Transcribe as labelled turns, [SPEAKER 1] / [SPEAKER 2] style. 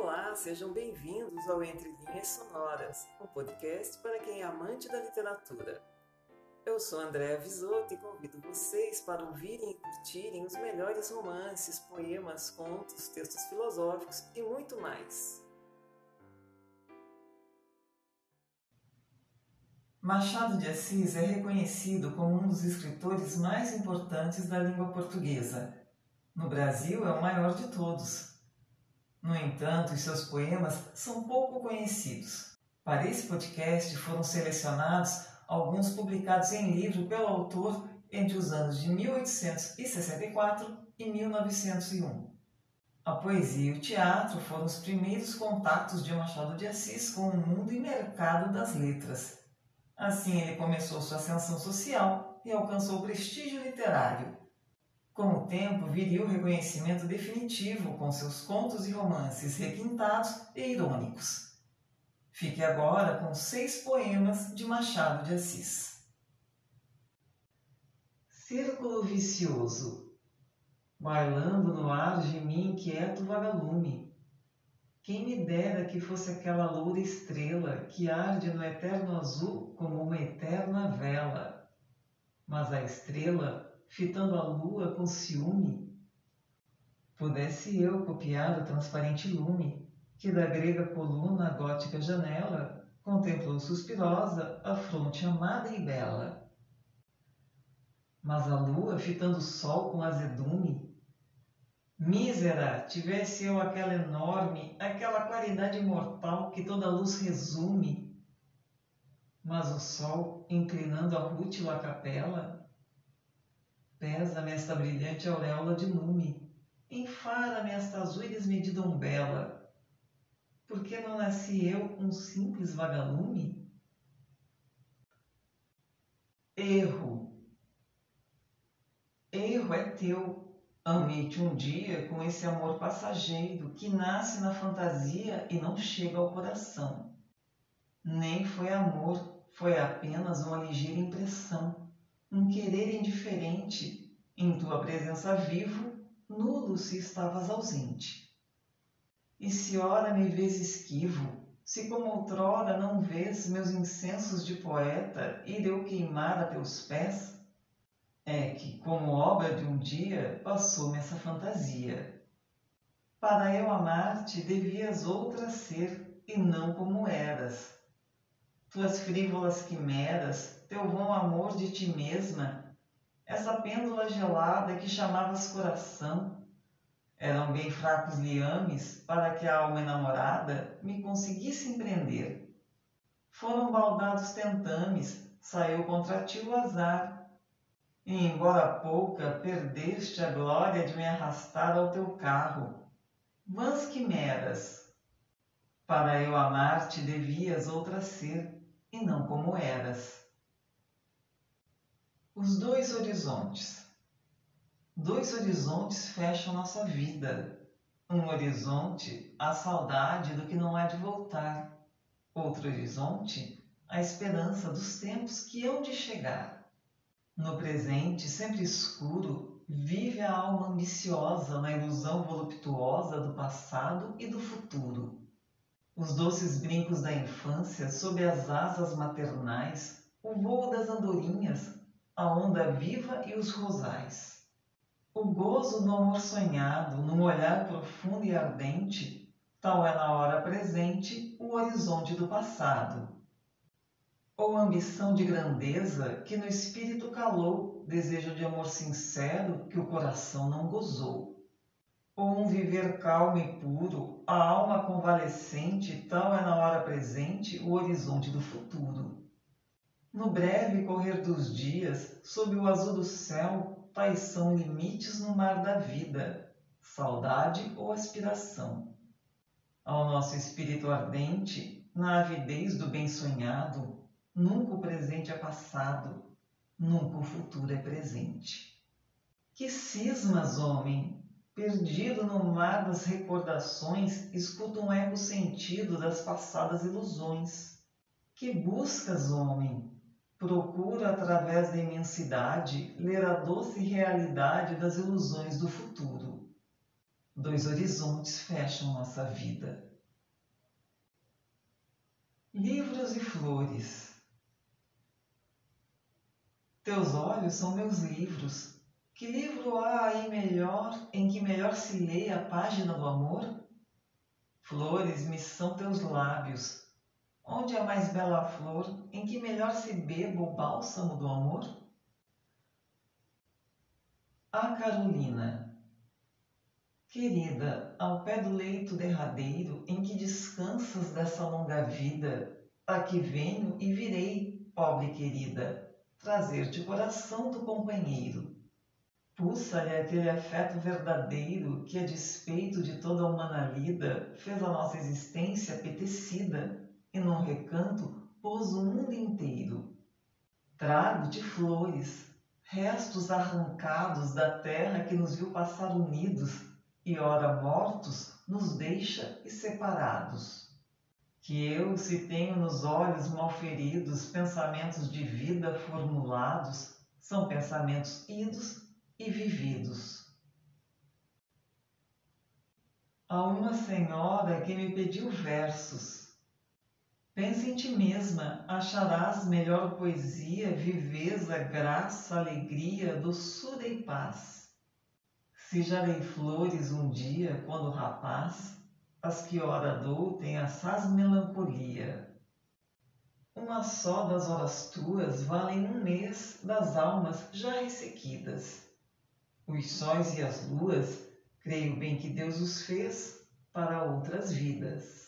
[SPEAKER 1] Olá, sejam bem-vindos ao Entre Linhas Sonoras, um podcast para quem é amante da literatura. Eu sou Andréa Visoto e convido vocês para ouvirem e curtirem os melhores romances, poemas, contos, textos filosóficos e muito mais. Machado de Assis é reconhecido como um dos escritores mais importantes da língua portuguesa. No Brasil, é o maior de todos. No entanto, os seus poemas são pouco conhecidos. Para esse podcast foram selecionados alguns publicados em livro pelo autor entre os anos de 1864 e 1901. A poesia e o teatro foram os primeiros contatos de Machado de Assis com o mundo e mercado das letras. Assim, ele começou sua ascensão social e alcançou prestígio literário. Com o tempo, viria o reconhecimento definitivo com seus contos e romances requintados e irônicos. Fique agora com seis poemas de Machado de Assis. Círculo vicioso. Bailando no ar de mim inquieto vagalume. Quem me dera que fosse aquela loura estrela que arde no eterno azul como uma eterna vela. Mas a estrela fitando a lua com ciúme. Pudesse eu copiar o transparente lume, que da grega coluna à gótica janela contemplou suspirosa a fronte amada e bela. Mas a lua, fitando o sol com azedume, Mísera, tivesse eu aquela enorme, aquela claridade mortal que toda luz resume. Mas o sol, inclinando a rútila capela, Pesa-me esta brilhante auréola de lume, enfara-me esta azul e desmedida umbela. Por que não nasci eu um simples vagalume? Erro. Erro é teu. Amei-te um dia com esse amor passageiro que nasce na fantasia e não chega ao coração. Nem foi amor, foi apenas uma ligeira impressão um querer indiferente, em tua presença vivo, nulo se estavas ausente. E se ora me vês esquivo, se como outrora não vês meus incensos de poeta ir eu queimar a teus pés, é que, como obra de um dia, passou-me essa fantasia. Para eu amar-te devias outra ser, e não como eras. Tuas frívolas quimeras teu vão amor de ti mesma, essa pêndula gelada que chamavas coração, eram bem fracos liames para que a alma enamorada me conseguisse empreender. Foram baldados tentames, saiu contra ti o azar. E embora pouca, perdeste a glória de me arrastar ao teu carro. Vãs quimeras! Para eu amar-te devias outra ser, e não como eras. Os dois horizontes. Dois horizontes fecham nossa vida. Um horizonte, a saudade do que não há de voltar. Outro horizonte, a esperança dos tempos que hão de chegar. No presente, sempre escuro, vive a alma ambiciosa na ilusão voluptuosa do passado e do futuro. Os doces brincos da infância, sob as asas maternais, o vôo das andorinhas, a onda viva e os rosais. O gozo do amor sonhado, num olhar profundo e ardente, tal é na hora presente o horizonte do passado. Ou ambição de grandeza que no espírito calou, desejo de amor sincero que o coração não gozou. Ou um viver calmo e puro, a alma convalescente, tal é na hora presente o horizonte do futuro. No breve correr dos dias, sob o azul do céu, tais são limites no mar da vida, saudade ou aspiração. Ao nosso espírito ardente, na avidez do bem sonhado, nunca o presente é passado, nunca o futuro é presente. Que cismas, homem, perdido no mar das recordações, escuta um eco sentido das passadas ilusões. Que buscas, homem, Procura, através da imensidade, ler a doce realidade das ilusões do futuro. dois horizontes fecham nossa vida. Livros e flores. Teus olhos são meus livros. Que livro há aí melhor em que melhor se lê a página do amor? Flores me são teus lábios. Onde a mais bela flor em que melhor se beba o bálsamo do amor? A Carolina. Querida, ao pé do leito derradeiro em que descansas dessa longa vida, aqui venho e virei, pobre querida, trazer-te o coração do companheiro. Pulsa-lhe aquele afeto verdadeiro que, a despeito de toda a humana lida, fez a nossa existência apetecida e num recanto pôs o mundo inteiro. Trago-te flores, restos arrancados da terra que nos viu passar unidos e, ora mortos, nos deixa e separados. Que eu, se tenho nos olhos malferidos pensamentos de vida formulados, são pensamentos idos e vividos. A uma senhora que me pediu versos. Pensa em ti mesma, acharás melhor poesia, viveza, graça, alegria, doçura e paz se já dei flores um dia, quando rapaz, as que ora dou têm assaz melancolia. Uma só das horas tuas valem um mês das almas já ressequidas. Os sóis e as luas, creio bem que Deus os fez para outras vidas.